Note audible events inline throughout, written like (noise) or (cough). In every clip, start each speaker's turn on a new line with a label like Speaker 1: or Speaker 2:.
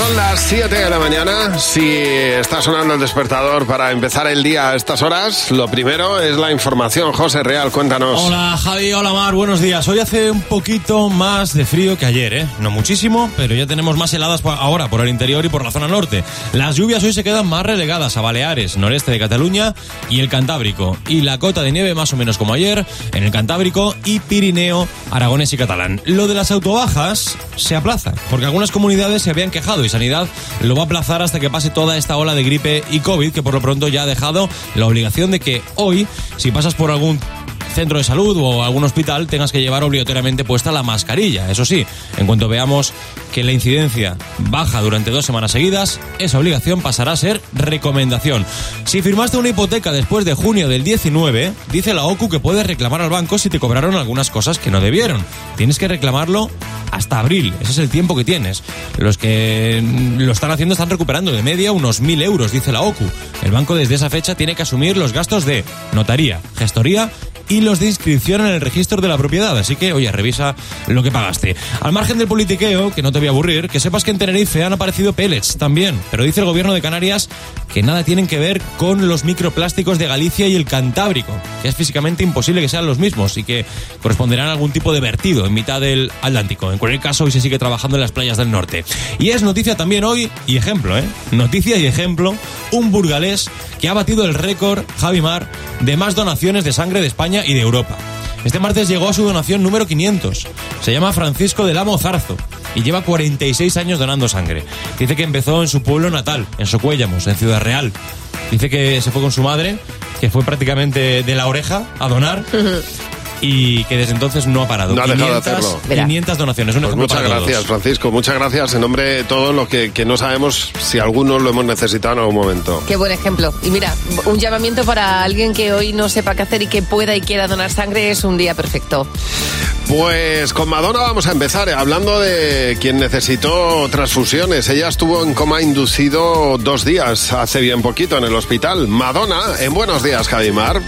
Speaker 1: Son las 7 de la mañana. Si está sonando el despertador para empezar el día a estas horas, lo primero es la información. José Real, cuéntanos.
Speaker 2: Hola Javi, hola Mar, buenos días. Hoy hace un poquito más de frío que ayer, ¿eh? No muchísimo, pero ya tenemos más heladas ahora por el interior y por la zona norte. Las lluvias hoy se quedan más relegadas a Baleares, noreste de Cataluña y el Cantábrico. Y la cota de nieve más o menos como ayer en el Cantábrico y Pirineo, Aragones y Catalán. Lo de las autobajas se aplaza, porque algunas comunidades se habían quejado y Sanidad lo va a aplazar hasta que pase toda esta ola de gripe y COVID, que por lo pronto ya ha dejado la obligación de que hoy, si pasas por algún centro de salud o algún hospital tengas que llevar obligatoriamente puesta la mascarilla. Eso sí, en cuanto veamos que la incidencia baja durante dos semanas seguidas, esa obligación pasará a ser recomendación. Si firmaste una hipoteca después de junio del 19, dice la OCU que puedes reclamar al banco si te cobraron algunas cosas que no debieron. Tienes que reclamarlo hasta abril. Ese es el tiempo que tienes. Los que lo están haciendo están recuperando de media unos mil euros, dice la OCU. El banco desde esa fecha tiene que asumir los gastos de notaría, gestoría y los de inscripción en el registro de la propiedad. Así que, oye, revisa lo que pagaste. Al margen del politiqueo, que no te voy a aburrir, que sepas que en Tenerife han aparecido pellets también. Pero dice el gobierno de Canarias que nada tienen que ver con los microplásticos de Galicia y el Cantábrico, que es físicamente imposible que sean los mismos y que corresponderán a algún tipo de vertido en mitad del Atlántico. En cualquier caso, hoy se sigue trabajando en las playas del norte. Y es noticia también hoy, y ejemplo, ¿eh? Noticia y ejemplo, un burgalés que ha batido el récord, Javi Mar, de más donaciones de sangre de España y de Europa. Este martes llegó a su donación número 500. Se llama Francisco del Amo Zarzo y lleva 46 años donando sangre. Dice que empezó en su pueblo natal, en Socuéllamos, en Ciudad Real. Dice que se fue con su madre, que fue prácticamente de la oreja a donar. Y que desde entonces no ha parado.
Speaker 1: No ha dejado de hacerlo.
Speaker 2: 500 donaciones. Un
Speaker 1: pues muchas gracias, Francisco. Muchas gracias en nombre de todos los que, que, no sabemos si algunos lo hemos necesitado en algún momento.
Speaker 3: Qué buen ejemplo. Y mira, un llamamiento para alguien que hoy no sepa qué hacer y que pueda y quiera donar sangre es un día perfecto.
Speaker 1: Pues con Madonna vamos a empezar eh, hablando de quien necesitó transfusiones. Ella estuvo en coma inducido dos días, hace bien poquito, en el hospital. Madonna, en Buenos Días, Javimar.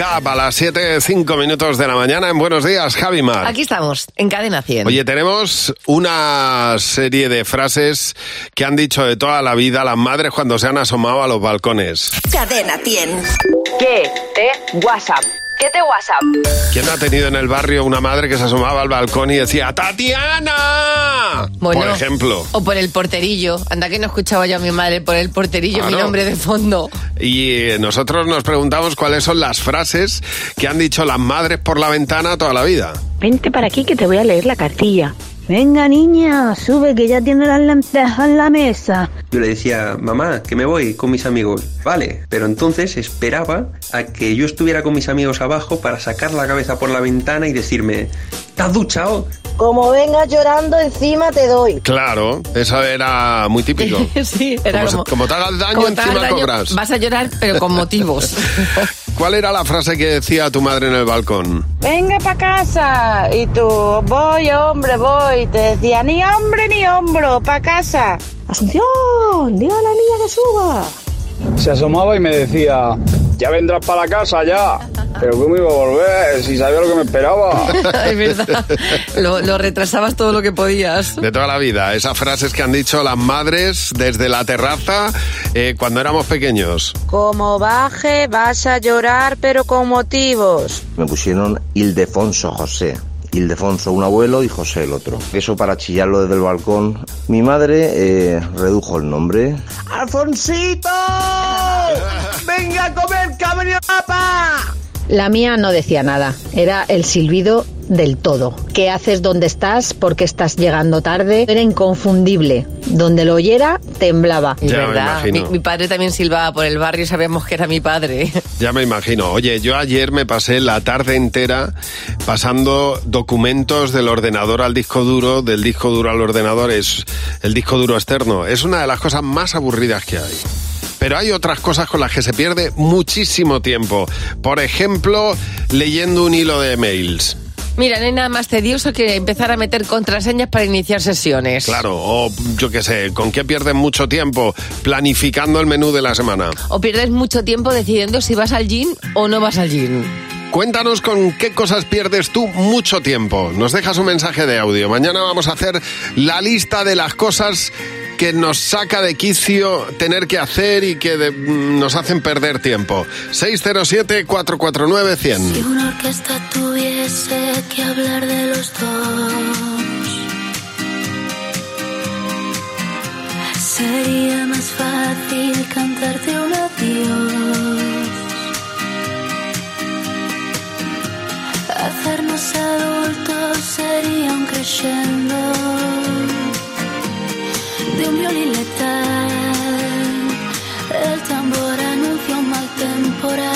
Speaker 1: Up a las 7, 5 minutos de la mañana en Buenos Días, Javi Mar.
Speaker 3: Aquí estamos, en Cadena 100.
Speaker 1: Oye, tenemos una serie de frases que han dicho de toda la vida las madres cuando se han asomado a los balcones.
Speaker 4: Cadena 100.
Speaker 5: ¿Qué te WhatsApp? ¿Qué te WhatsApp?
Speaker 1: ¿Quién ha tenido en el barrio una madre que se asomaba al balcón y decía ¡Tatiana!
Speaker 3: Bueno,
Speaker 1: por ejemplo.
Speaker 3: O por el porterillo. Anda que no escuchaba yo a mi madre por el porterillo, mi nombre de fondo.
Speaker 1: Y eh, nosotros nos preguntamos cuáles son las frases que han dicho las madres por la ventana toda la vida.
Speaker 6: Vente para aquí que te voy a leer la cartilla. Venga niña, sube que ya tiene las lentejas en la mesa.
Speaker 7: Yo le decía, mamá, que me voy con mis amigos. Vale, pero entonces esperaba a que yo estuviera con mis amigos abajo para sacar la cabeza por la ventana y decirme, ¿te has duchado?
Speaker 8: Como vengas llorando encima te doy.
Speaker 1: Claro, eso era muy típico. (laughs)
Speaker 3: sí, era
Speaker 1: Como se-
Speaker 3: como...
Speaker 1: como te hagas daño,
Speaker 3: como
Speaker 1: encima
Speaker 3: daño,
Speaker 1: cobras.
Speaker 3: Vas a llorar, pero con (laughs) motivos.
Speaker 1: ¿Cuál era la frase que decía tu madre en el balcón?
Speaker 8: Venga pa' casa. Y tú, voy hombre, voy. Te decía, ni hombre ni hombro, pa' casa.
Speaker 6: Asunción, diga a la niña que suba.
Speaker 9: Se asomaba y me decía, ya vendrás para la casa ya. Pero ¿cómo iba a volver? Si sabía lo que me esperaba. (laughs)
Speaker 3: es verdad. Lo, lo retrasabas todo lo que podías.
Speaker 1: De toda la vida, esas frases que han dicho las madres desde la terraza eh, cuando éramos pequeños.
Speaker 8: Como baje, vas a llorar, pero con motivos.
Speaker 10: Me pusieron Ildefonso José. Ildefonso un abuelo y José el otro. Eso para chillarlo desde el balcón. Mi madre eh, redujo el nombre.
Speaker 8: ¡Alfonsito! (laughs) ¡Venga a comer, venido papá!
Speaker 6: La mía no decía nada, era el silbido del todo. ¿Qué haces donde estás? ¿Por qué estás llegando tarde? Era inconfundible. Donde lo oyera, temblaba.
Speaker 1: Ya me.
Speaker 3: Mi,
Speaker 1: imagino.
Speaker 3: mi padre también silbaba por el barrio y sabíamos que era mi padre. (laughs)
Speaker 1: Ya me imagino. Oye, yo ayer me pasé la tarde entera pasando documentos del ordenador al disco duro, del disco duro al ordenador, es el disco duro externo. Es una de las cosas más aburridas que hay. Pero hay otras cosas con las que se pierde muchísimo tiempo. Por ejemplo, leyendo un hilo de mails.
Speaker 3: Mira, no hay nada más tedioso que empezar a meter contraseñas para iniciar sesiones.
Speaker 1: Claro, o yo qué sé, ¿con qué pierdes mucho tiempo? Planificando el menú de la semana.
Speaker 3: O pierdes mucho tiempo decidiendo si vas al gym o no vas al gym.
Speaker 1: Cuéntanos con qué cosas pierdes tú mucho tiempo. Nos dejas un mensaje de audio. Mañana vamos a hacer la lista de las cosas que nos saca de quicio tener que hacer y que de- mm, nos hacen perder tiempo. 607-449-100.
Speaker 11: Si una orquesta tuviese que hablar de los dos, sería más fácil cantarte un adiós. Adultos sería un crescendo de un violín letal. El tambor anuncia un mal temporal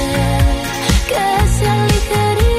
Speaker 11: Que sea.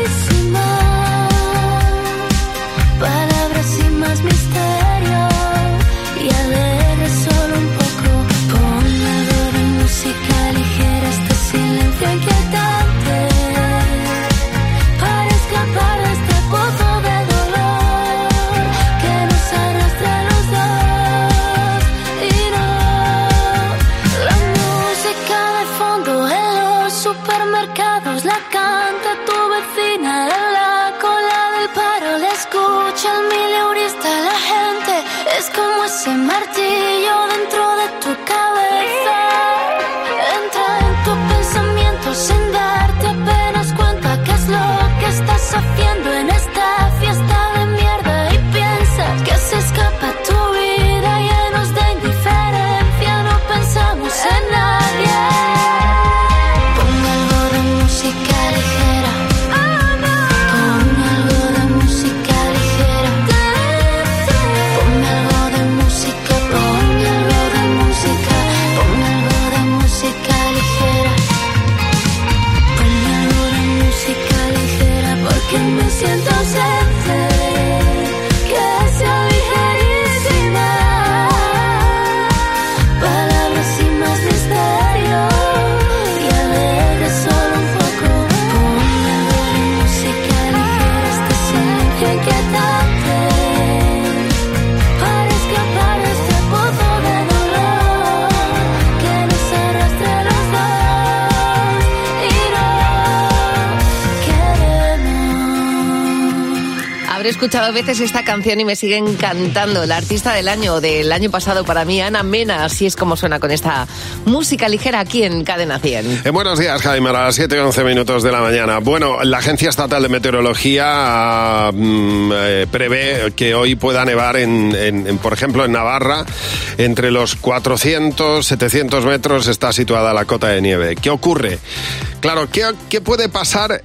Speaker 3: Escuchado veces esta canción y me sigue encantando. La artista del año, del año pasado para mí, Ana Mena, así es como suena con esta música ligera aquí en Cadena 100.
Speaker 1: Eh, buenos días, Jaime, a las 7 y 11 minutos de la mañana. Bueno, la Agencia Estatal de Meteorología mm, eh, prevé que hoy pueda nevar, en, en- en, por ejemplo, en Navarra, entre los 400, 700 metros está situada la cota de nieve. ¿Qué ocurre? Claro, ¿qué, qué puede pasar?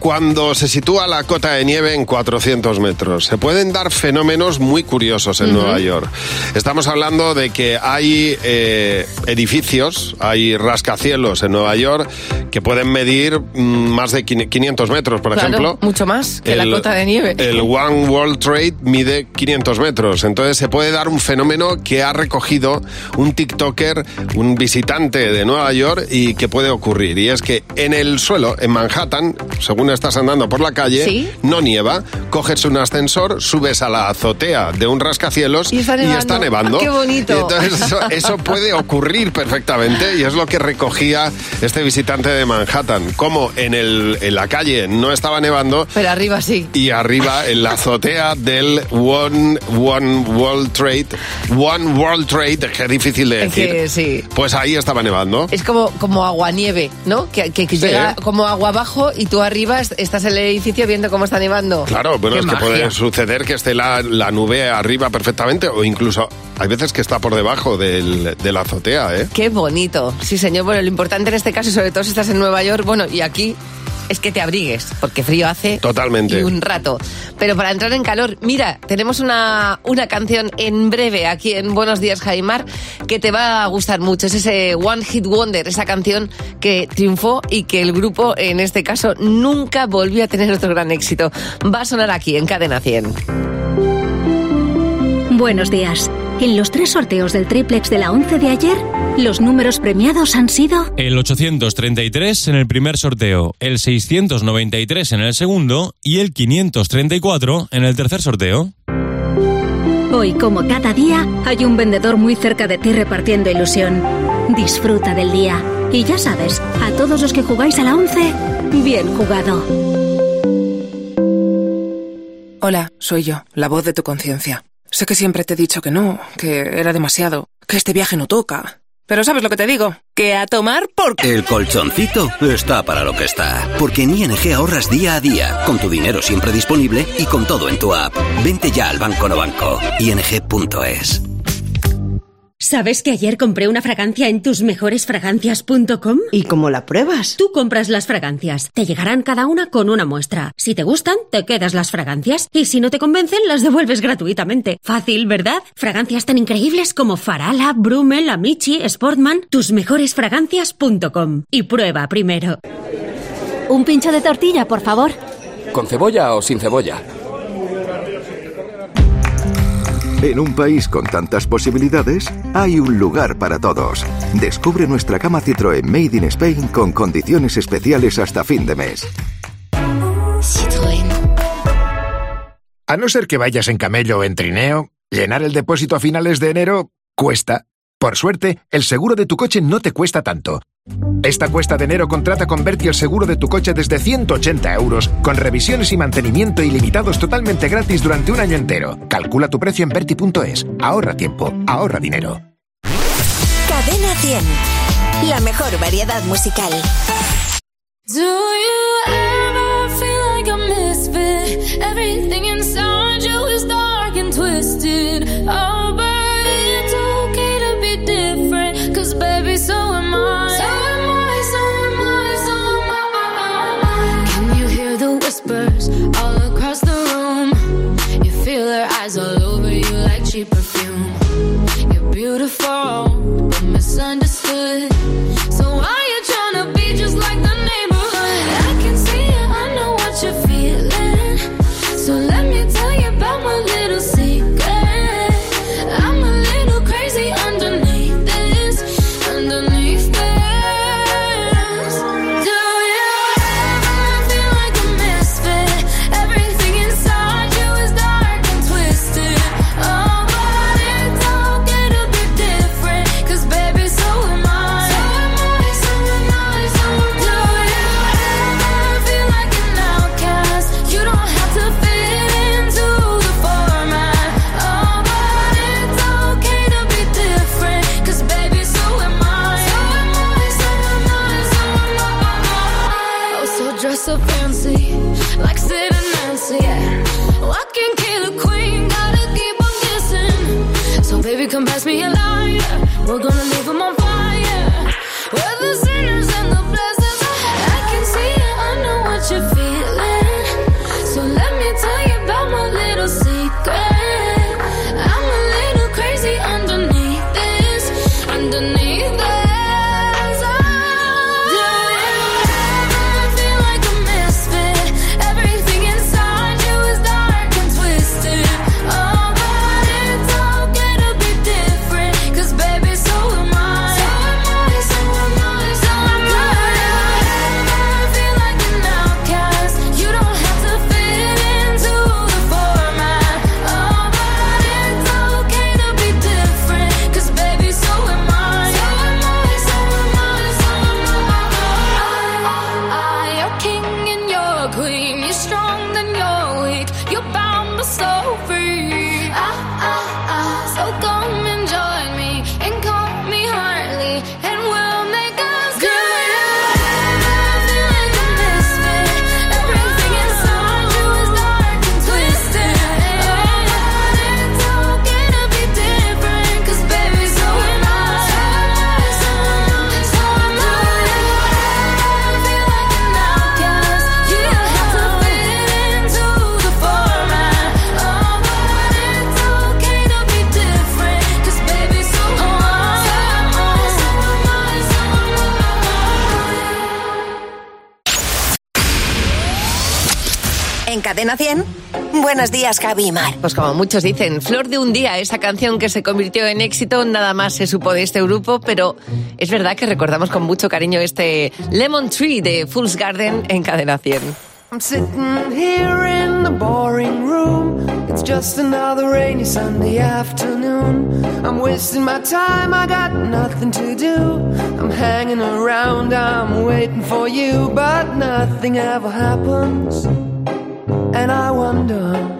Speaker 1: Cuando se sitúa la cota de nieve en 400 metros, se pueden dar fenómenos muy curiosos en. Nueva York. Estamos hablando de que hay eh, edificios, hay rascacielos en Nueva York que pueden medir mm, más de 500 metros, por
Speaker 3: Claro,
Speaker 1: ejemplo.
Speaker 3: mucho más que
Speaker 1: El-
Speaker 3: la cota de nieve.
Speaker 1: El One World Trade mide 500 metros. Entonces se puede dar un fenómeno que ha recogido un TikToker, un visitante de Nueva York y que puede ocurrir. Y es que en el suelo, en Manhattan, según estás andando por la calle,
Speaker 3: Sí.
Speaker 1: no nieva, coges un ascensor, subes a la azotea de un rascacielos
Speaker 3: Y está nevando.
Speaker 1: nevando.
Speaker 3: Ah, qué bonito.
Speaker 1: Y entonces eso, eso puede ocurrir perfectamente y es lo que recogía este visitante de Manhattan. Como en, el, en la calle no estaba nevando,
Speaker 3: Pero arriba sí.
Speaker 1: y arriba en la azotea del One, One World Trade. One World Trade, que es difícil de decir.
Speaker 3: que sí.
Speaker 1: Pues ahí estaba nevando.
Speaker 3: Es como, como agua-nieve, ¿no? Que, que- que
Speaker 1: Sí.
Speaker 3: llega como agua abajo y tú arriba est- estás en el edificio viendo cómo está nevando.
Speaker 1: Claro, bueno,
Speaker 3: Qué
Speaker 1: es que puede suceder que esté la, la nube arriba perfectamente o incluso hay veces que está por debajo del, de la azotea, ¿eh?
Speaker 3: Qué bonito. Sí, señor. Bueno, lo importante en este caso, y sobre todo si estás en Nueva York, bueno, y aquí es que te abrigues, porque frío hace
Speaker 1: Totalmente.
Speaker 3: y un rato. Pero para entrar en calor, mira, tenemos una, una canción en breve aquí en Buenos Días, Jaimar, que te va a gustar mucho. Es ese One Hit Wonder, esa canción que triunfó y que el grupo, en este caso, nunca volvió a tener otro gran éxito. Va a sonar aquí en Cadena 100.
Speaker 12: Buenos días. En los tres sorteos del triplex de la 11 de ayer, los números premiados han sido
Speaker 2: El 833 en el primer sorteo, el 693 en el segundo y el 534 en el tercer sorteo.
Speaker 12: Hoy, como cada día, hay un vendedor muy cerca de ti repartiendo ilusión. Disfruta del día. Y ya sabes, a todos los que jugáis a la 11, bien jugado.
Speaker 13: Hola, soy yo, la voz de tu conciencia. Sé que siempre te he dicho que no, que era demasiado, que este viaje no toca. Pero ¿sabes lo que te digo? Que a tomar por...
Speaker 14: El colchoncito está para lo que está. Porque en ING ahorras día a día, con tu dinero siempre disponible y con todo en tu app. Vente ya al Banco No Banco. ING.es.
Speaker 15: ¿Sabes que ayer compré una fragancia en tusmejoresfragancias.com? ¿Y cómo la pruebas? Tú compras las fragancias. Te llegarán cada una con una muestra. Si te gustan, te quedas las fragancias. Y si no te convencen, las devuelves gratuitamente. Fácil, ¿verdad? Fragancias tan increíbles como Farala, Brummel, Amici, Sportman. Tusmejoresfragancias.com. Y prueba primero.
Speaker 16: Un pincho de tortilla, por favor.
Speaker 17: ¿Con cebolla o sin cebolla?
Speaker 18: En un país con tantas posibilidades, hay un lugar para todos. Descubre nuestra cama Citroën Made in Spain con condiciones especiales hasta fin de mes.
Speaker 19: A no ser que vayas en camello o en trineo, llenar el depósito a finales de enero cuesta. Por suerte, el seguro de tu coche no te cuesta tanto. Esta cuesta de enero contrata con Berti el seguro de tu coche desde 180 euros, con revisiones y mantenimiento ilimitados totalmente gratis durante un año entero. Calcula tu precio en Berti.es. Ahorra tiempo, ahorra dinero.
Speaker 4: Cadena 100. La mejor variedad musical. Buenos días, Javi y Mar.
Speaker 3: Pues como muchos dicen, Flor de un día, esa canción que se convirtió en éxito, nada más se supo de este grupo, pero es verdad que recordamos con mucho cariño este Lemon Tree de Fool's Garden en Cadena 100.
Speaker 20: I'm sitting here in the boring room. It's just another rainy Sunday afternoon. I'm wasting my time, I got nothing to do. I'm hanging around, I'm waiting for you, but nothing ever happens. And I wonder.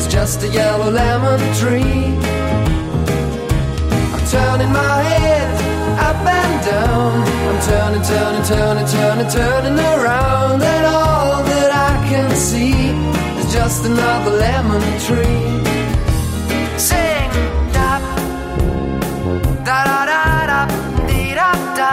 Speaker 20: is just a yellow lemon tree. I'm turning my head up and down. I'm turning, turning, turning, turning, turning around, and all that I can see is just another lemon tree. Sing, da, da da da da, dee da da,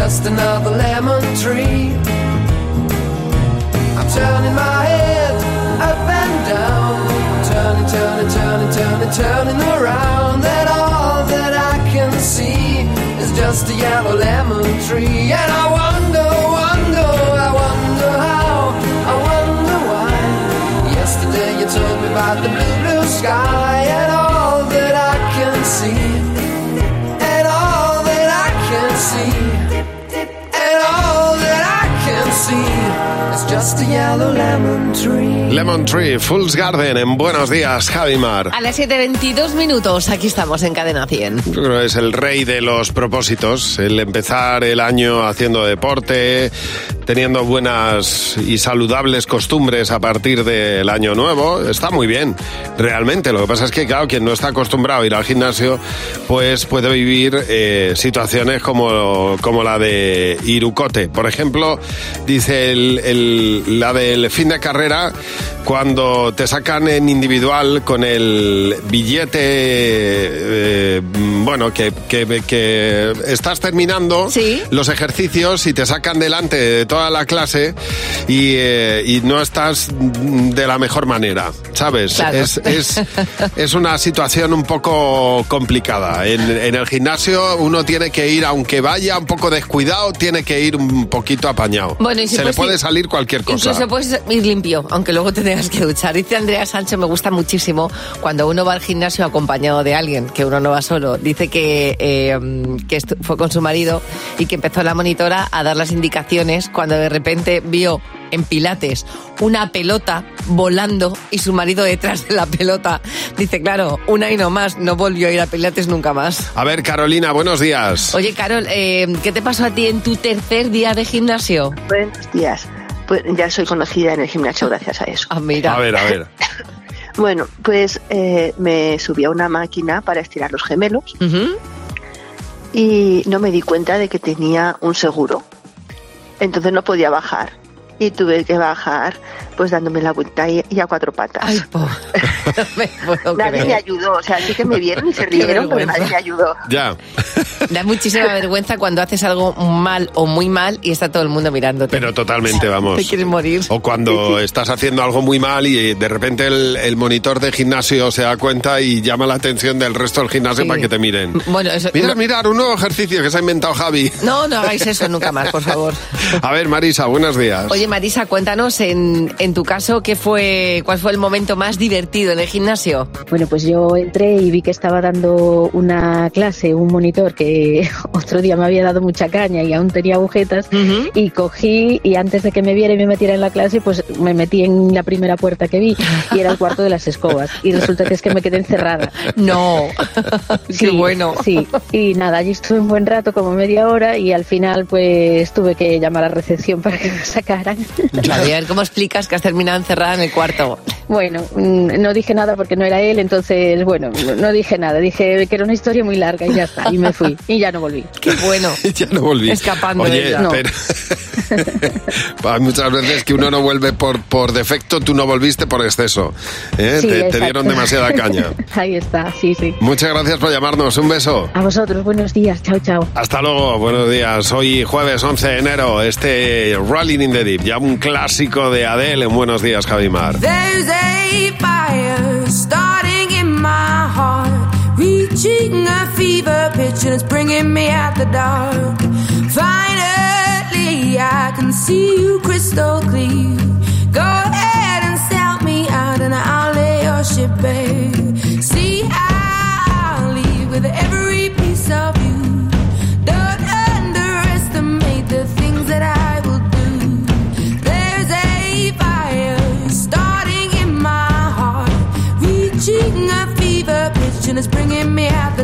Speaker 20: just another lemon tree. I'm turning my head up and down, turning, turning, turning, turning, turning around, and all that I can see is just a yellow lemon tree. And lemon tree.
Speaker 1: Lemon Tree, Fool's Garden, en Buenos Días, Javimar.
Speaker 3: A las 7.22 minutos, aquí estamos en Cadena 100.
Speaker 1: Yo creo que es el rey de los propósitos, el empezar el año haciendo deporte, teniendo buenas y saludables costumbres a partir del año nuevo, está muy bien, realmente. Lo que pasa es que, claro, quien no está acostumbrado a ir al gimnasio, pues puede vivir eh, situaciones como, como la de Irukote. Por ejemplo, dice el- el- la del fin de carrera, cuando te sacan en individual con el billete, eh, bueno, que, que- que estás terminando los ejercicios y te sacan delante de toda la clase y, eh, y no estás de la mejor manera, ¿sabes?
Speaker 3: Claro.
Speaker 1: Es, es, (laughs) es una situación un poco complicada. En, en el gimnasio uno tiene que ir, aunque vaya un poco descuidado, tiene que ir un poquito apañado.
Speaker 3: Bueno, y si
Speaker 1: Se le puede
Speaker 3: ir-
Speaker 1: salir cualquier cosa.
Speaker 3: Incluso puedes ir limpio, aunque luego te tengas que duchar. Dice Andrea Sánchez, me gusta muchísimo cuando uno va al gimnasio acompañado de alguien, que uno no va solo. Dice que, eh, que fue con su marido y que empezó la monitora a dar las indicaciones cuando de repente vio en Pilates una pelota volando y su marido detrás de la pelota. Dice, claro, una y no más, no volvió a ir a Pilates nunca más.
Speaker 1: A ver, Carolina, buenos días.
Speaker 3: Oye, Carol, eh, ¿qué te pasó a ti en tu tercer día de gimnasio?
Speaker 21: Buenos días. Pues ya soy conocida en el gimnasio gracias a eso.
Speaker 3: Ah, mira.
Speaker 1: A ver, a ver. (laughs)
Speaker 21: Bueno, pues eh, me subí a una máquina para estirar los gemelos y no me di cuenta de que tenía un seguro. Entonces no podía bajar. Y tuve que bajar pues dándome la vuelta y, y a cuatro patas. (laughs) nadie
Speaker 3: creer.
Speaker 21: me ayudó, o sea, sí que me vieron y se (laughs) rieron, pero
Speaker 3: vergüenza.
Speaker 21: nadie me ayudó.
Speaker 1: Ya. (laughs)
Speaker 3: Da muchísima vergüenza cuando haces algo mal o muy mal y está todo el mundo mirándote.
Speaker 1: Pero totalmente, vamos.
Speaker 3: Te quieres morir.
Speaker 1: O cuando estás haciendo algo muy mal y de repente el, el monitor de gimnasio se da cuenta y llama la atención del resto del gimnasio
Speaker 3: Sí.
Speaker 1: para que te miren.
Speaker 3: Bueno, eso...
Speaker 1: Mirad,
Speaker 3: no,
Speaker 1: mirad, un nuevo ejercicio que se ha inventado Javi.
Speaker 3: no, no hagáis eso nunca más, por favor.
Speaker 1: A ver, Marisa, buenos días.
Speaker 3: Oye, Marisa, cuéntanos en, en tu caso qué fue, cuál fue el momento más divertido en el gimnasio.
Speaker 6: Bueno, pues yo entré y vi que estaba dando una clase, un monitor que (laughs) otro día me había dado mucha caña y aún tenía agujetas y cogí y antes de que me viera y me metiera en la clase, pues me metí en la primera puerta que vi y era el cuarto de las escobas y resulta que es que me quedé encerrada.
Speaker 3: No, (laughs)
Speaker 6: qué
Speaker 3: bueno.
Speaker 6: Sí, y nada, allí estuve un buen rato, como media hora y al final pues tuve que llamar a recepción para que me sacaran.
Speaker 3: A ver, ¿cómo explicas que has terminado encerrada en el cuarto?
Speaker 6: Bueno, mm, no dije nada porque no era él, entonces, bueno, no dije nada. Dije que era una historia muy larga y ya está. Y me fui. Y ya no volví. (laughs)
Speaker 3: Qué bueno. (laughs)
Speaker 1: ya no volví.
Speaker 3: Escapando
Speaker 1: Oye,
Speaker 3: de ella.
Speaker 6: No. (laughs)
Speaker 1: pero- Hay muchas veces que uno no vuelve por, por defecto, tú no volviste por exceso. ¿eh?
Speaker 6: Sí,
Speaker 1: te, dieron demasiada caña.
Speaker 6: Ahí está, sí, sí.
Speaker 1: Muchas gracias por llamarnos. Un beso.
Speaker 6: A vosotros, buenos días. Chao, chao.
Speaker 1: Hasta luego, buenos días. Hoy jueves 11 de enero, este Rolling in the Deep, ya un clásico de Adele Miguel en Buenos Días, Javimar.
Speaker 20: Reaching a fever pitch and it's bringing me out the dark. Finally, I can see you crystal clear. Go ahead
Speaker 22: and sell me out and I'll lay
Speaker 1: your
Speaker 23: ship bare. See, how I leave with every piece of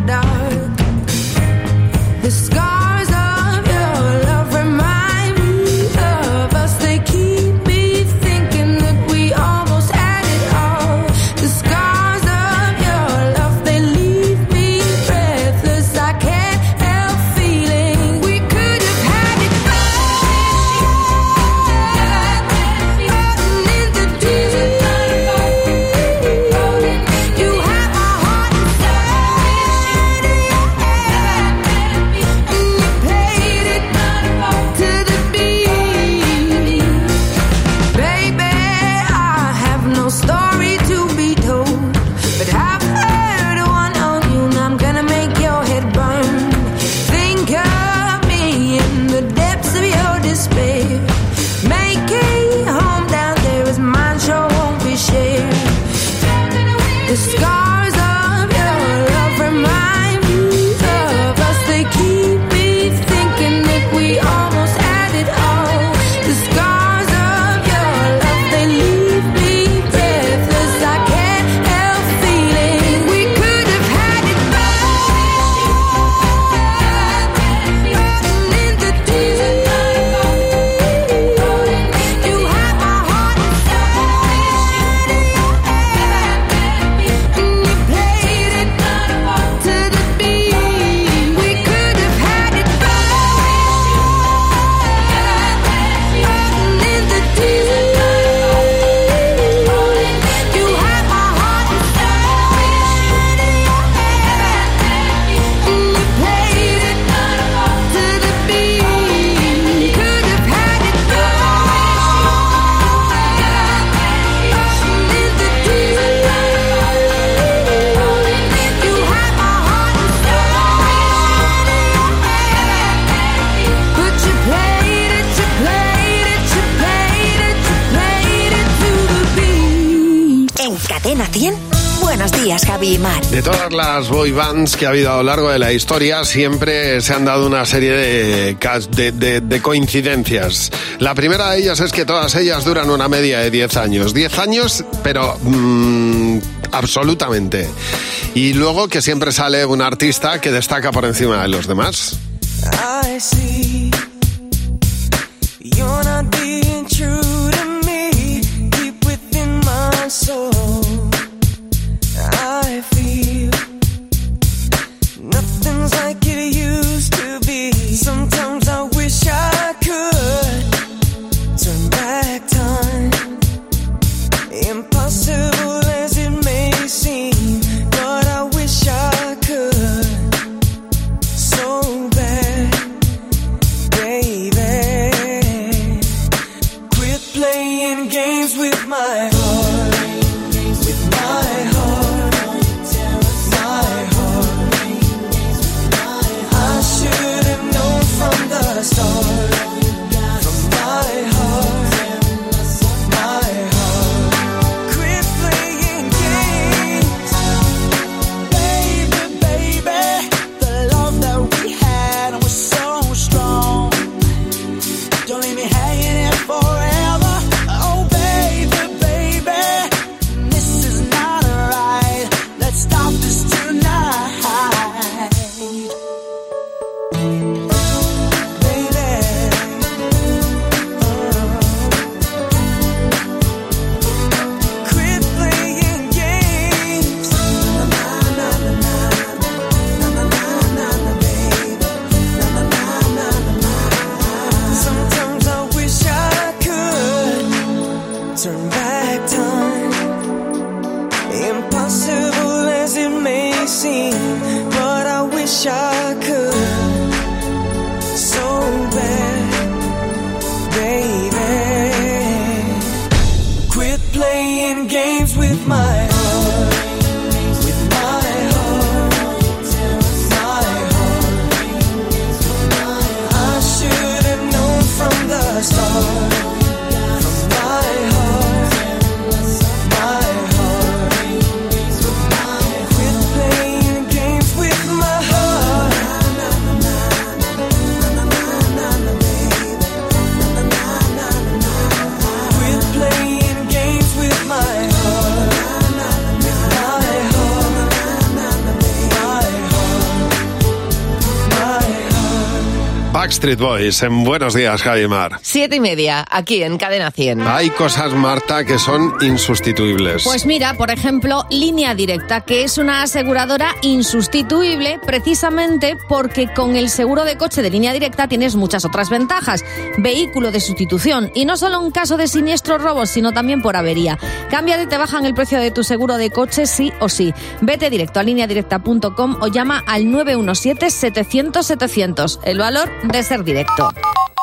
Speaker 23: dark.
Speaker 1: Todas las boy bands que ha habido a lo largo de la historia, siempre se han dado una serie de, coincidencias. La primera de ellas es que todas ellas duran una media de 10 años. 10 años, pero mm, absolutamente. Y luego que siempre sale un artista que destaca por encima de los demás.
Speaker 24: I see you're not being true to me. Deep within my soul,
Speaker 1: Street Boy en Buenos Días, Javimar.
Speaker 3: Siete y media, aquí en Cadena 100.
Speaker 1: Hay cosas, Marta, que son insustituibles.
Speaker 25: Pues mira, por ejemplo, Línea Directa, que es una aseguradora insustituible precisamente porque con el seguro de coche de Línea Directa tienes muchas otras ventajas. Vehículo de sustitución, y no solo en caso de siniestro robo, sino también por avería. Cambia de te bajan el precio de tu seguro de coche sí o sí. Vete directo a lineadirecta.com o llama al 917 700 700. El valor de ser directo. stop.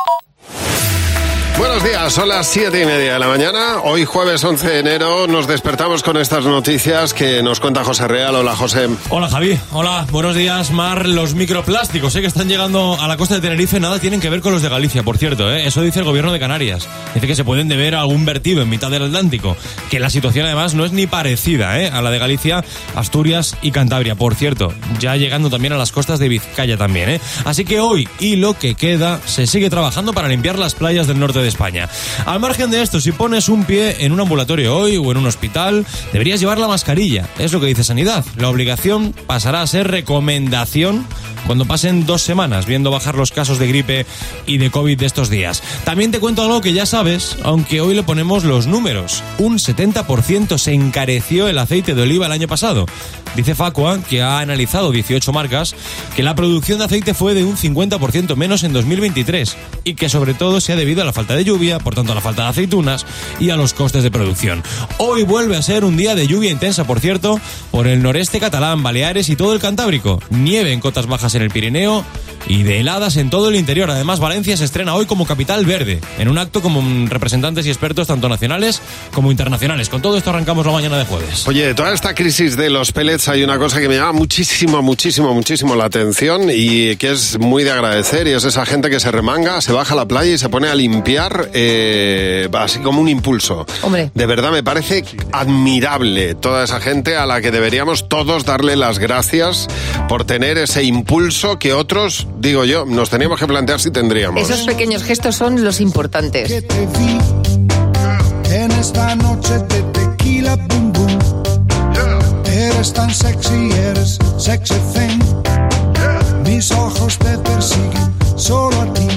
Speaker 1: Buenos días, son las siete y media de la mañana. Hoy jueves 11 de enero nos despertamos con estas noticias que nos cuenta José Real. Hola José.
Speaker 2: Hola Javi, hola, buenos días Mar. Los microplásticos ¿eh? que están llegando a la costa de Tenerife nada tienen que ver con los de Galicia, por cierto. ¿eh? Eso dice el gobierno de Canarias. Dice que se pueden deber a algún vertido en mitad del Atlántico. Que la situación además no es ni parecida ¿eh? a la de Galicia, Asturias y Cantabria. Por cierto, ya llegando también a las costas de Vizcaya también. ¿eh? Así que hoy y lo que queda se sigue trabajando para limpiar las playas del norte de España. Al margen de esto, si pones un pie en un ambulatorio hoy o en un hospital, deberías llevar la mascarilla. Es lo que dice Sanidad. La obligación pasará a ser recomendación cuando pasen dos semanas viendo bajar los casos de gripe y de COVID de estos días. También te cuento algo que ya sabes, aunque hoy le ponemos los números. Un 70% se encareció el aceite de oliva el año pasado. Dice Facua, que ha analizado 18 marcas, que la producción de aceite fue de un 50% menos en 2023 y que sobre todo se ha debido a la falta de lluvia, por tanto a la falta de aceitunas y a los costes de producción. Hoy vuelve a ser un día de lluvia intensa, por cierto, por el noreste catalán, Baleares y todo el Cantábrico. Nieve en cotas bajas en el Pirineo y de heladas en todo el interior. Además, Valencia se estrena hoy como capital verde, en un acto con representantes y expertos tanto nacionales como internacionales. Con todo esto arrancamos la mañana de jueves.
Speaker 1: Oye, de toda esta crisis de los pellets hay una cosa que me llama muchísimo, muchísimo, muchísimo la atención y que es muy de agradecer y es esa gente que se remanga, se baja a la playa y se pone a limpiar eh, así como un impulso.
Speaker 3: Hombre.
Speaker 1: De verdad me parece admirable toda esa gente a la que deberíamos todos darle las gracias por tener ese impulso que otros, digo yo, nos teníamos que plantear si tendríamos.
Speaker 3: Esos pequeños gestos son los importantes.
Speaker 26: En esta noche de tequila boom boom Eres tan sexy, eres sexy thing Mis ojos te persiguen solo a ti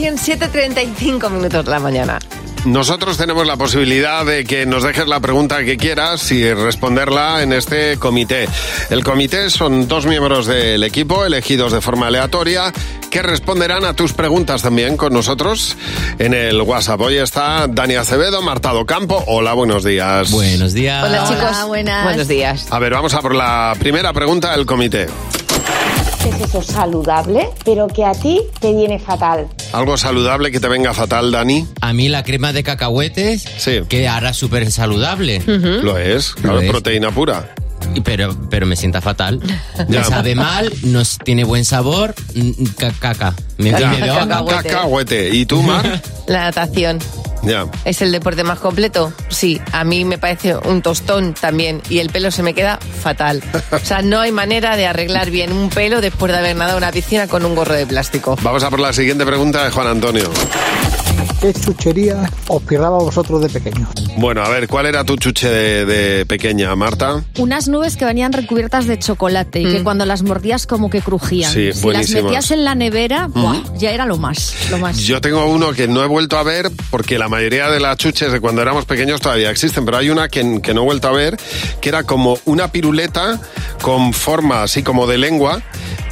Speaker 3: 100, 7.35 minutos de la mañana.
Speaker 1: Nosotros tenemos la posibilidad de que nos dejes la pregunta que quieras y responderla en este comité. El comité son dos miembros del equipo elegidos de forma aleatoria que responderán a tus preguntas también con nosotros en el WhatsApp. Hoy está Dani Acevedo, Martado Campo. Hola, buenos días.
Speaker 27: Buenos días.
Speaker 3: Hola, chicos.
Speaker 25: buenas.
Speaker 3: Buenos días.
Speaker 1: A ver, vamos a por la primera pregunta del comité.
Speaker 28: ¿Qué es eso saludable, pero que a ti te viene fatal?
Speaker 1: ¿Algo saludable que te venga fatal, Dani?
Speaker 27: A mí la crema de cacahuetes, que ahora súper saludable.
Speaker 1: Lo es, claro,
Speaker 27: Lo es.
Speaker 1: proteína pura.
Speaker 27: Y Pero, pero me sienta fatal. (laughs)
Speaker 1: Ya.
Speaker 27: Me sabe mal, no tiene buen sabor, mm, ca- caca. Me, me veo-
Speaker 3: Cacahuete. (laughs)
Speaker 1: Cacahuete. ¿Y tú, Mar?
Speaker 3: La natación. ¿Es el deporte más completo? Sí, a mí me parece un tostón también y el pelo se me queda fatal. (laughs) O sea, no hay manera de arreglar bien un pelo después de haber nadado una piscina con un gorro de plástico.
Speaker 1: Vamos a por la siguiente pregunta de Juan Antonio.
Speaker 29: ¿Qué chuchería os pirraba vosotros de pequeño?
Speaker 1: Bueno, a ver, ¿cuál era tu chuche de, de pequeña, Marta?
Speaker 25: Unas nubes que venían recubiertas de chocolate y que cuando las mordías como que crujían.
Speaker 1: Sí,
Speaker 25: si las metías en la nevera, ¡buah! ya era lo más, lo más.
Speaker 1: Yo tengo uno que no he vuelto a ver porque la mayoría de las chuches de cuando éramos pequeños todavía existen, pero hay una que, que no he vuelto a ver que era como una piruleta con forma así como de lengua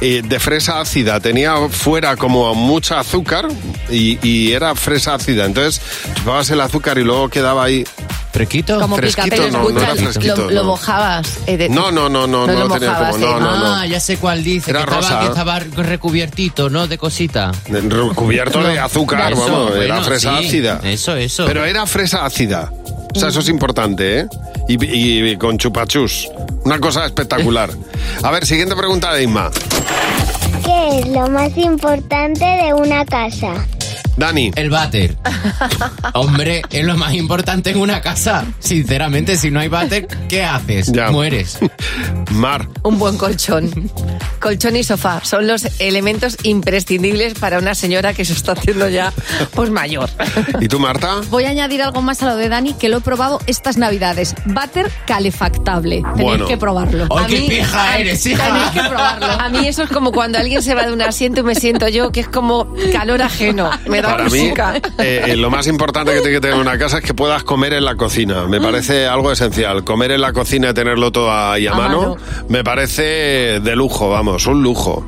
Speaker 1: eh, de fresa ácida. Tenía fuera como mucha azúcar y, y era fresa ácida. Entonces chupabas el azúcar y luego quedaba ahí.
Speaker 27: ¿Fresquito?
Speaker 3: Como
Speaker 1: fresquito,
Speaker 3: pica, pero
Speaker 1: no, no era
Speaker 3: escucha,
Speaker 1: fresquito.
Speaker 3: lo, mojabas. eh, de-
Speaker 1: No, no, no, no, no
Speaker 3: lo
Speaker 1: lo tenía
Speaker 3: mojabas,
Speaker 1: como- no,
Speaker 3: eh.
Speaker 1: no, no.
Speaker 27: Ah, ya sé cuál dice.
Speaker 1: Era
Speaker 27: que, estaba,
Speaker 1: rosa.
Speaker 27: que estaba recubiertito, ¿no? De cosita.
Speaker 1: Cubierto de azúcar,
Speaker 27: Eso,
Speaker 1: vamos, era fresa
Speaker 27: sí,
Speaker 1: ácida.
Speaker 27: Eso, eso.
Speaker 1: Pero era fresa ácida. O sea, eso es importante, ¿eh? Y, y con chupachus. Una cosa espectacular. (laughs) A ver, siguiente pregunta de Inma.
Speaker 30: ¿Qué es lo más importante de una casa?
Speaker 4: Dani.
Speaker 27: El váter. (laughs) Hombre, es lo más importante en una casa. Sinceramente, si no hay váter, ¿qué haces? Mueres. (laughs)
Speaker 4: Mar.
Speaker 3: Un buen colchón. Colchón y sofá son los elementos imprescindibles para una señora que se está haciendo ya pues mayor.
Speaker 4: ¿Y tú, Marta?
Speaker 25: Voy a añadir algo más a lo de Dani, que lo he probado estas navidades. Váter calefactable. Tenéis
Speaker 4: Bueno.
Speaker 25: que probarlo.
Speaker 27: ¡Ay, qué pija eres, hija!
Speaker 3: Tenéis que probarlo. A mí eso es como cuando alguien se va de un asiento y me siento yo, que es como calor ajeno. Me da
Speaker 4: Para mí, eh, eh, lo más importante que tiene que tener una casa es que puedas comer en la cocina.
Speaker 3: Mm.
Speaker 4: Me parece algo esencial. Comer en la cocina y tenerlo todo ahí a,
Speaker 1: A
Speaker 4: mano,
Speaker 1: mano.
Speaker 4: me parece de lujo, vamos, un lujo.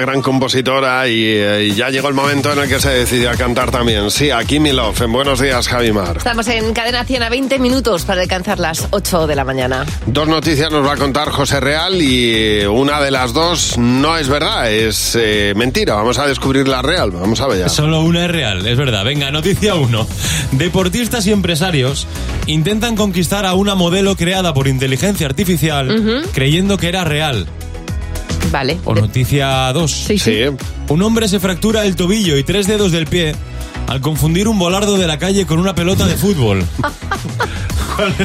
Speaker 4: Gran compositora y, eh, y ya llegó el momento en el que se decidió a cantar también. Sí, aquí mi love. En Buenos Días, Javimar.
Speaker 3: Estamos en cadena 100 a 20 minutos para alcanzar las 8 de la mañana.
Speaker 4: Dos noticias nos va a contar José Real y una de las dos no es verdad, es eh, mentira. Vamos a descubrir la real. Vamos a ver ya.
Speaker 2: Solo una es real, es verdad. Venga, noticia 1. Deportistas y empresarios intentan conquistar a una modelo creada por inteligencia artificial creyendo que era real.
Speaker 3: Vale.
Speaker 2: O noticia 2.
Speaker 3: Sí, sí.
Speaker 2: Un hombre se fractura el tobillo y tres dedos del pie al confundir un volardo de la calle con una pelota de fútbol. (laughs)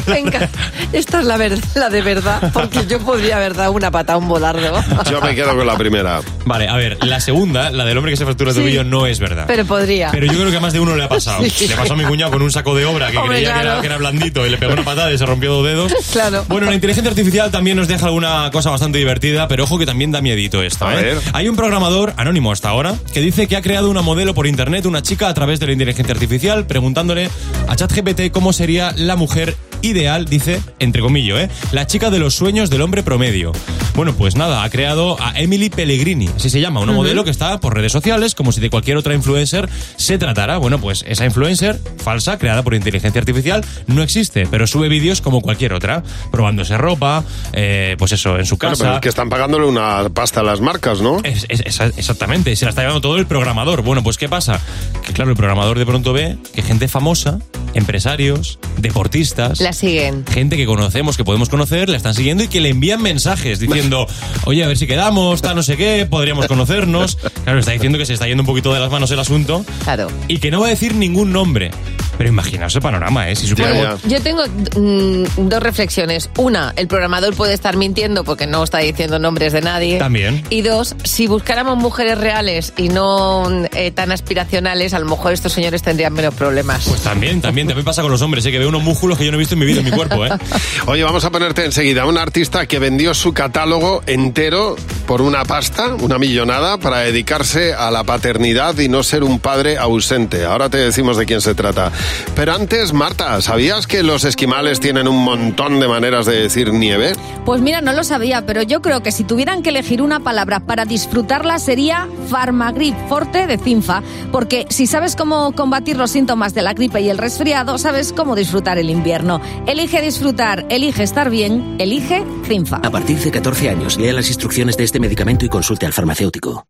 Speaker 3: Venga, esta es la, ver- la de verdad, porque yo podría haber dado una pata a un volardo. (laughs)
Speaker 4: Yo me quedo con la primera.
Speaker 2: Vale, a ver, la segunda, la del hombre que se fractura el
Speaker 3: Sí.
Speaker 2: tobillo, no es verdad.
Speaker 3: Pero podría.
Speaker 2: Pero yo creo que a más de uno le ha pasado.
Speaker 3: Sí.
Speaker 2: Le pasó a mi cuñado con un saco de obra que
Speaker 3: Hombre,
Speaker 2: creía que,
Speaker 3: claro.
Speaker 2: era, que era blandito y le pegó una patada y se rompió dos dedos.
Speaker 3: Claro.
Speaker 2: Bueno, la inteligencia artificial también nos deja alguna cosa bastante divertida, pero ojo que también da miedito esto.
Speaker 4: A
Speaker 2: ¿eh?
Speaker 4: ver.
Speaker 2: Hay un programador, anónimo hasta ahora, que dice que ha creado una modelo por internet, una chica, a través de la inteligencia artificial, preguntándole a ChatGPT cómo sería la mujer ideal, dice, entre comillas, ¿eh? la chica de los sueños del hombre promedio. Bueno, pues nada, ha creado a Emily Pellegrini, así se llama, una modelo que está por redes sociales, como si de cualquier otra influencer se tratara. Bueno, pues esa influencer falsa, creada por inteligencia artificial, no existe, pero sube vídeos como cualquier otra, probándose ropa, eh, pues eso, en su
Speaker 1: Claro,
Speaker 2: casa.
Speaker 1: pero es que están pagándole una pasta a las marcas, ¿no?
Speaker 2: Es- es- esa- exactamente, se la está llevando todo el programador. Bueno, pues ¿qué pasa? Que claro, el programador de pronto ve que gente famosa, empresarios, deportistas,
Speaker 3: La siguen.
Speaker 2: gente que conocemos, que podemos conocer, la están siguiendo y que le envían mensajes diciendo, (laughs) oye, a ver si quedamos, tal, no sé qué, podríamos conocernos. Claro, está diciendo que se está yendo un poquito de las manos el asunto.
Speaker 3: Claro.
Speaker 2: Y que no va a decir ningún nombre. Pero imaginaos el panorama, ¿eh? Si supiéramos...
Speaker 3: Yo tengo mm, dos reflexiones. Una, el programador puede estar mintiendo porque no está diciendo nombres de nadie.
Speaker 2: También.
Speaker 3: Y dos, si buscáramos mujeres reales y no eh, tan aspiracionales, a lo mejor estos señores tendrían menos problemas.
Speaker 2: Pues también, también, también pasa con los hombres, ¿eh? que veo unos músculos que yo no he visto en mi vida en mi cuerpo, ¿eh? (laughs)
Speaker 1: Oye, vamos a ponerte enseguida un artista que vendió su catálogo entero por una pasta, una millonada, para dedicarse a la paternidad y no ser un padre ausente. Ahora te decimos de quién se trata. Pero antes, Marta, ¿sabías que los esquimales tienen un montón de maneras de decir nieve?
Speaker 25: Pues mira, no lo sabía, pero yo creo que si tuvieran que elegir una palabra para disfrutarla sería Farmagrip Forte de Cinfa, porque si sabes cómo combatir los síntomas de la gripe y el resfriado, sabes cómo disfrutar el invierno. Elige disfrutar, elige estar bien, elige Cinfa.
Speaker 31: A partir de 14 años, lea las instrucciones de este medicamento y consulte al farmacéutico.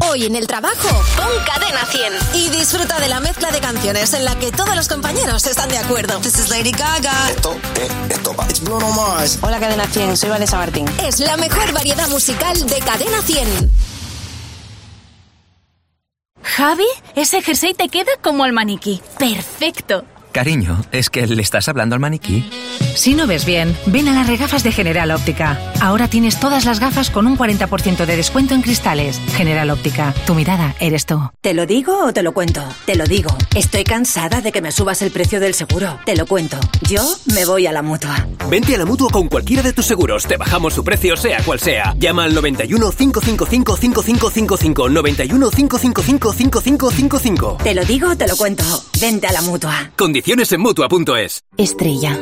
Speaker 24: Hoy en el trabajo, pon Cadena 100 y disfruta de la mezcla de canciones en la que todos los compañeros están de acuerdo. This is Lady Gaga.
Speaker 32: Esto es esto. It's Bruno Mars.
Speaker 24: Hola Cadena 100, soy Vanessa Martín. Es la mejor variedad musical de Cadena 100.
Speaker 33: Javi, ese jersey te queda como al maniquí. Perfecto.
Speaker 30: Cariño, ¿es que le estás hablando al maniquí?
Speaker 34: Si no ves bien, ven a las regafas de General Óptica. Ahora tienes todas las gafas con un 40% de descuento en cristales. General Óptica, tu mirada eres tú.
Speaker 35: ¿Te lo digo o te lo cuento? Te lo digo. Estoy cansada de que me subas el precio del seguro. Te lo cuento. Yo me voy a la mutua.
Speaker 36: Vente a la mutua con cualquiera de tus seguros. Te bajamos su precio, sea cual sea. Llama al 91 555 5555. 91 555 5555.
Speaker 35: Te lo digo o te lo cuento. Vente a la mutua.
Speaker 36: Condiciones en mutua.es.
Speaker 37: Estrella,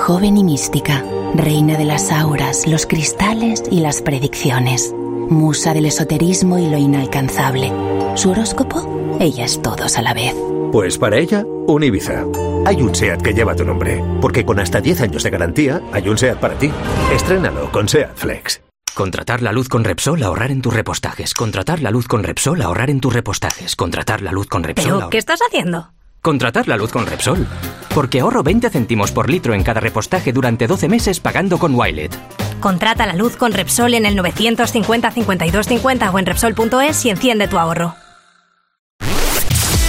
Speaker 37: joven y mística, reina de las auras, los cristales y las predicciones, musa del esoterismo y lo inalcanzable. Su horóscopo, ella es todos a la vez.
Speaker 19: Pues para ella, un Ibiza. Hay un SEAT que lleva tu nombre, porque con hasta 10 años de garantía, hay un SEAT para ti. Estrénalo con SEAT Flex.
Speaker 31: Contratar la luz con Repsol, ahorrar en tus repostajes. Contratar la luz con Repsol, ahorrar en tus repostajes. Contratar la luz con Repsol.
Speaker 33: ¿Pero
Speaker 31: ahor-
Speaker 33: qué estás haciendo?
Speaker 31: Contratar la luz con Repsol. Porque ahorro 20 céntimos por litro en cada repostaje durante 12 meses pagando con Wilet.
Speaker 33: Contrata la luz con Repsol en el 950 52 50 o en Repsol.es y enciende tu ahorro.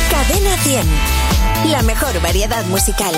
Speaker 24: Cadena 100. La mejor variedad musical.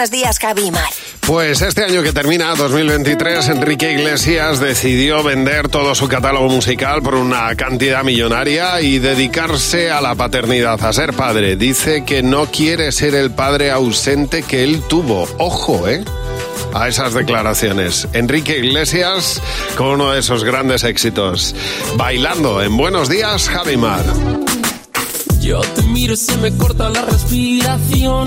Speaker 10: Buenos días, Javi Mar.
Speaker 1: Pues este año que termina, 2023, Enrique Iglesias decidió vender todo su catálogo musical por una cantidad millonaria y dedicarse a la paternidad, a ser padre. Dice que no quiere ser el padre ausente que él tuvo. Ojo, ¿eh? a esas declaraciones. Enrique Iglesias con uno de esos grandes éxitos. Bailando en Buenos Días, Javi Mar.
Speaker 38: Yo te miro se me corta la respiración.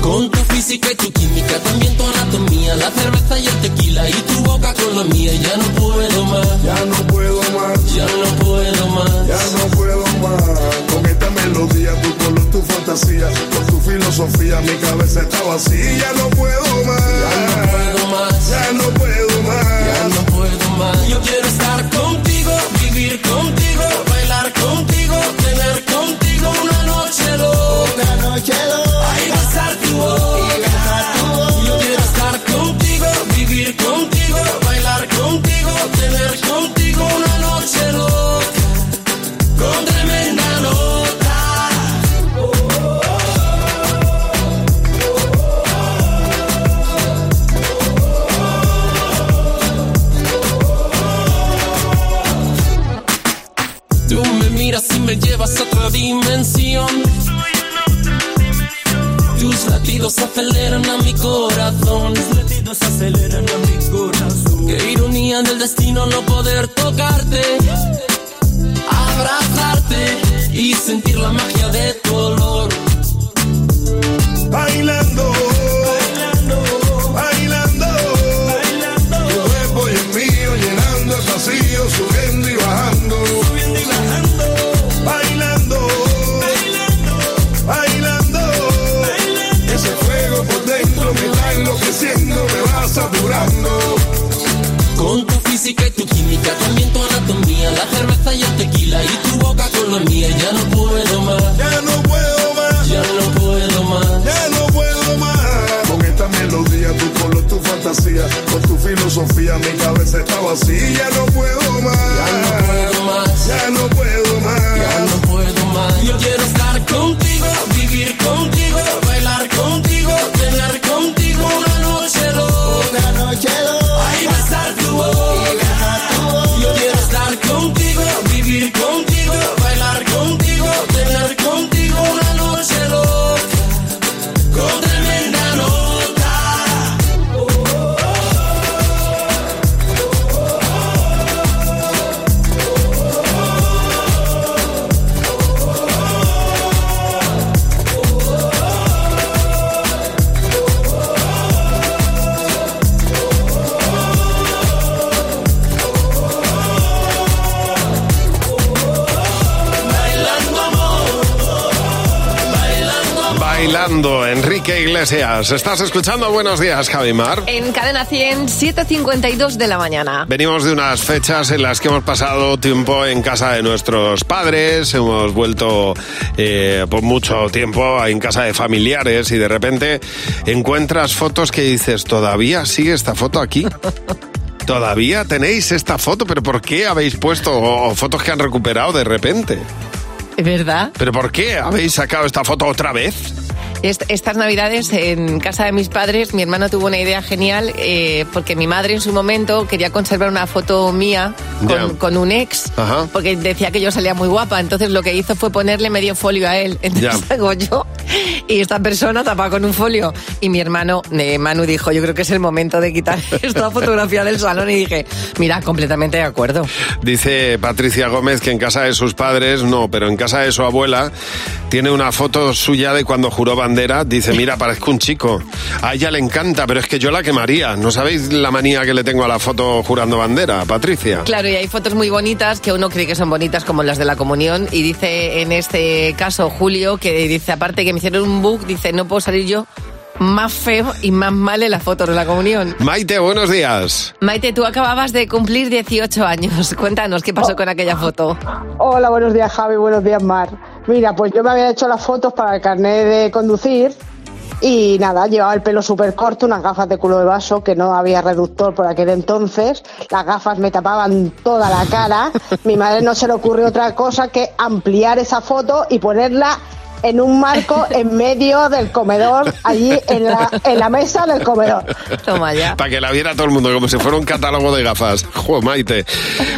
Speaker 38: Con tu física y tu química, también tu anatomía, la cerveza y el tequila y tu boca con la mía. Ya no puedo más,
Speaker 39: ya no puedo más,
Speaker 38: ya no puedo más,
Speaker 39: ya no puedo más. Con esta melodía, tu color, tu fantasía, con tu filosofía, mi cabeza está vacía. Ya no puedo
Speaker 1: Iglesias. Estás escuchando Buenos Días, Javimar.
Speaker 3: En Cadena 100, 7.52 de la mañana.
Speaker 1: Venimos de unas fechas en las que hemos pasado tiempo en casa de nuestros padres, hemos vuelto eh, por mucho tiempo en casa de familiares y de repente encuentras fotos que dices, ¿todavía sigue esta foto aquí? (laughs) ¿Todavía tenéis esta foto? ¿Pero por qué habéis puesto o- fotos que han recuperado de repente?
Speaker 3: ¿Es verdad?
Speaker 1: ¿Pero por qué habéis sacado esta foto otra vez?
Speaker 3: Est- Estas navidades en casa de mis padres, mi hermano tuvo una idea genial eh, porque mi madre en su momento quería conservar una foto mía con, un ex
Speaker 1: Ajá.
Speaker 3: porque decía que yo salía muy guapa. Entonces lo que hizo fue ponerle medio folio a él. (laughs) Entonces
Speaker 1: Ya.
Speaker 3: hago yo y esta persona tapada con un folio. Y mi hermano, eh, Manu, dijo, yo creo que es el momento de quitar (laughs) esta fotografía del salón. Y dije, mira, completamente de acuerdo.
Speaker 1: Dice Patricia Gómez que en casa de sus padres no, pero en casa de su abuela tiene una foto suya de cuando juró bandera. Dice, mira, parezco un chico. A ella le encanta, pero es que yo la quemaría. ¿No sabéis la manía que le tengo a la foto jurando bandera, Patricia?
Speaker 3: Claro, y hay fotos muy bonitas que uno cree que son bonitas como las de la comunión y dice en este caso Julio que dice aparte que me hicieron un book, dice no puedo salir yo más feo y más mal en la foto de la comunión.
Speaker 1: Maite, buenos días.
Speaker 3: Maite, tú acababas de cumplir 18 años. (laughs) Cuéntanos qué pasó con aquella foto.
Speaker 40: Hola, buenos días Javi, buenos días Mar. Mira, pues yo me había hecho las fotos para el carnet de conducir y nada, llevaba el pelo súper corto, unas gafas de culo de vaso que no había reductor por aquel entonces, las gafas me tapaban toda la cara, mi madre no se le ocurrió otra cosa que ampliar esa foto y ponerla en un marco en medio del comedor, allí en la, en la mesa del comedor.
Speaker 3: Toma ya.
Speaker 1: Para que la viera todo el mundo, como si fuera un catálogo de gafas. Jo, Maite.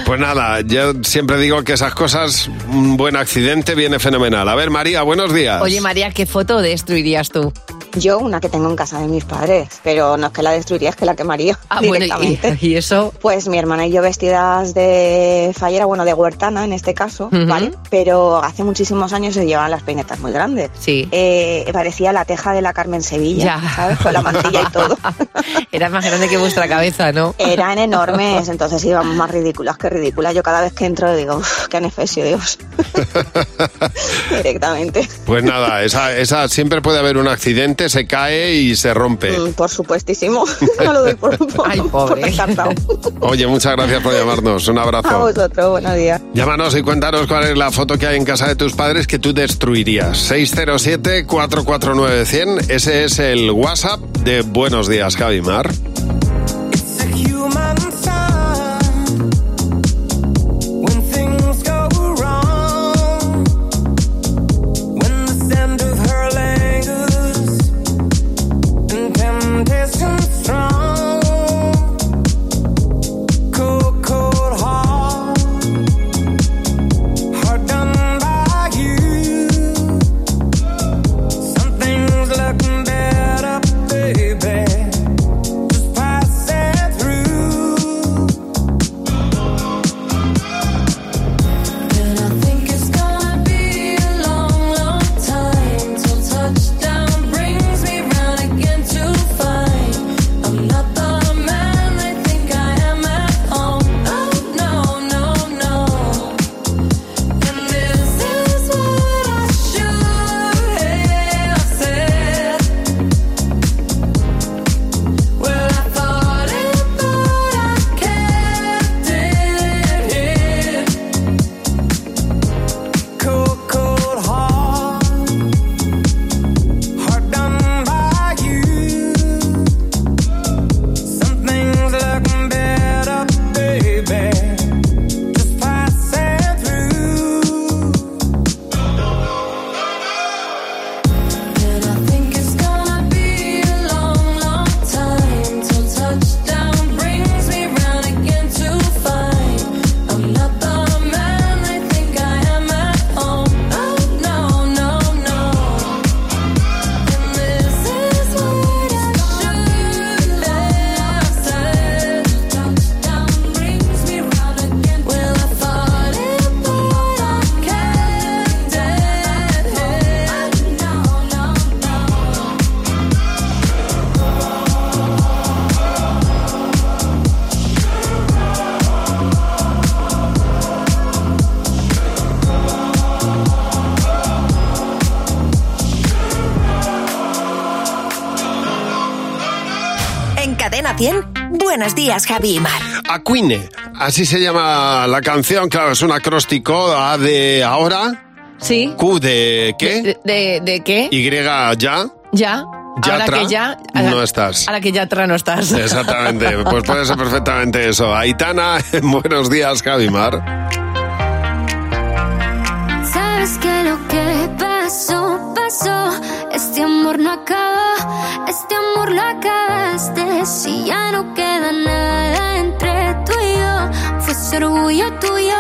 Speaker 1: Pues nada, yo siempre digo que esas cosas, un buen accidente viene fenomenal. A ver, María, buenos días.
Speaker 3: Oye María, ¿qué foto destruirías tú?
Speaker 41: Yo una que tengo en casa de mis padres, pero no es que la destruiría, es que la quemaría
Speaker 3: Ah, (laughs) bueno, y-
Speaker 41: directamente.
Speaker 3: y eso?
Speaker 41: Pues mi hermana y yo vestidas de fallera, bueno, de huertana en este caso. ¿vale? Pero hace muchísimos años se llevaban las peinetas muy grandes.
Speaker 3: Sí.
Speaker 41: Eh, parecía la teja de la Carmen Sevilla,
Speaker 3: Ya.
Speaker 41: ¿sabes? Con la mantilla y todo. (laughs)
Speaker 3: Era más grande que vuestra cabeza, ¿no?
Speaker 41: Eran enormes, entonces íbamos más ridículas que ridículas. Yo cada vez que entro digo, uff, qué anefesio, Dios. (laughs) Directamente.
Speaker 1: Pues nada, esa, esa siempre puede haber un accidente, se cae y se rompe.
Speaker 41: Mm, por supuestísimo. (laughs) no lo doy por, por, por descartado.
Speaker 1: Oye, muchas gracias por llamarnos. Un
Speaker 41: A
Speaker 1: abrazo.
Speaker 41: vosotros, buenos días.
Speaker 1: Llámanos y cuéntanos cuál es la foto que hay en casa de tus padres que tú destruirías. 607-449-100. Ese es el WhatsApp de Buenos Días, Javimar.
Speaker 38: It's
Speaker 24: 100, Buenos Días, Javi y Mar.
Speaker 1: Aquine, así se llama la canción, claro, es un acróstico A de ahora,
Speaker 3: Sí.
Speaker 1: Q de qué,
Speaker 3: ¿De, de, de qué?
Speaker 1: Y ya,
Speaker 3: Ya. Ahora
Speaker 1: Yatra,
Speaker 3: que ya. ahora-
Speaker 1: no estás.
Speaker 3: Ahora que ya no estás.
Speaker 1: Exactamente, (laughs) pues puede ser perfectamente eso. Aitana, (laughs) buenos días, Javimar.
Speaker 11: Sabes que lo que pasó, pasó. Este amor no acabó, este amor lo acabaste. Si ya no queda nada entre tú y yo, fue ese orgullo tuyo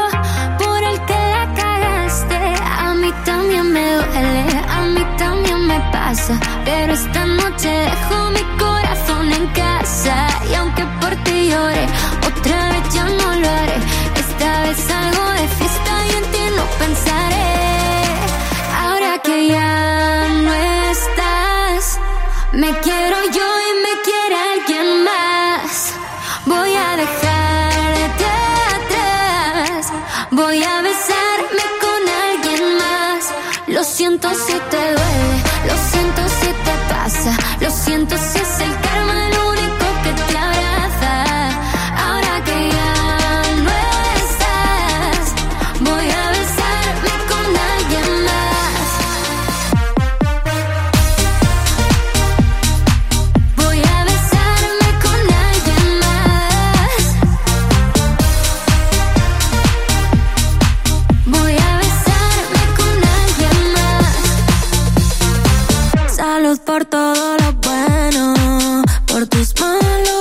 Speaker 11: por el que la cagaste. A mí también me duele, a mí también me pasa. Pero esta noche dejo mi corazón en casa. Y aunque por ti llore, siento si te duele, lo siento si te pasa, lo siento si es el karma por todo lo bueno, por tus malos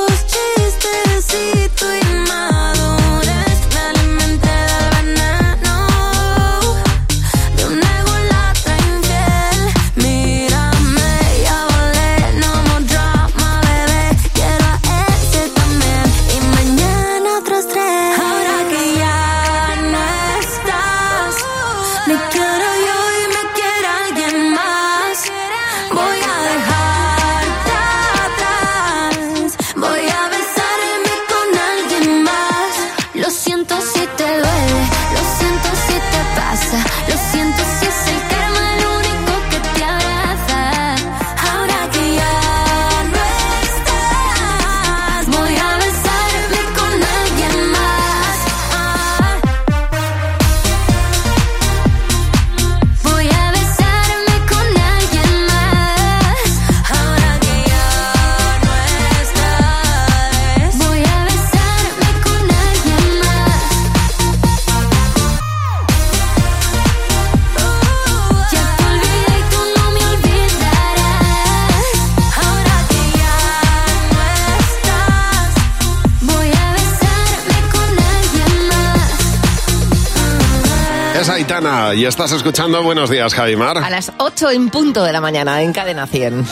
Speaker 11: Y estás
Speaker 1: escuchando Buenos días, Javimar.
Speaker 3: A las 8 en punto de la mañana en Cadena 100.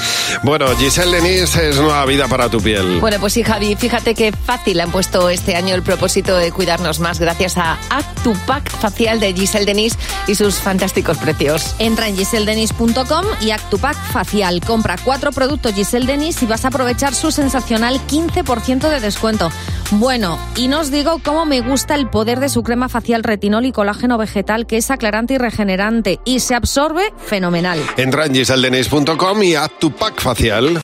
Speaker 1: Bueno, Giselle Denis es nueva vida para tu piel.
Speaker 3: Bueno, pues sí, Javi, fíjate qué fácil han puesto este año el propósito de cuidarnos más gracias a Actupack Facial de Giselle Denis y sus fantásticos precios.
Speaker 25: Entra en giseldenis.com y Actupack Facial. Compra cuatro productos Giselle Denis y vas a aprovechar su sensacional 15% de descuento. Bueno, y no os digo cómo me gusta el poder de su crema facial retinol y colágeno vegetal, que es aclarante y regenerante y se absorbe fenomenal.
Speaker 1: En y haz tu pack facial.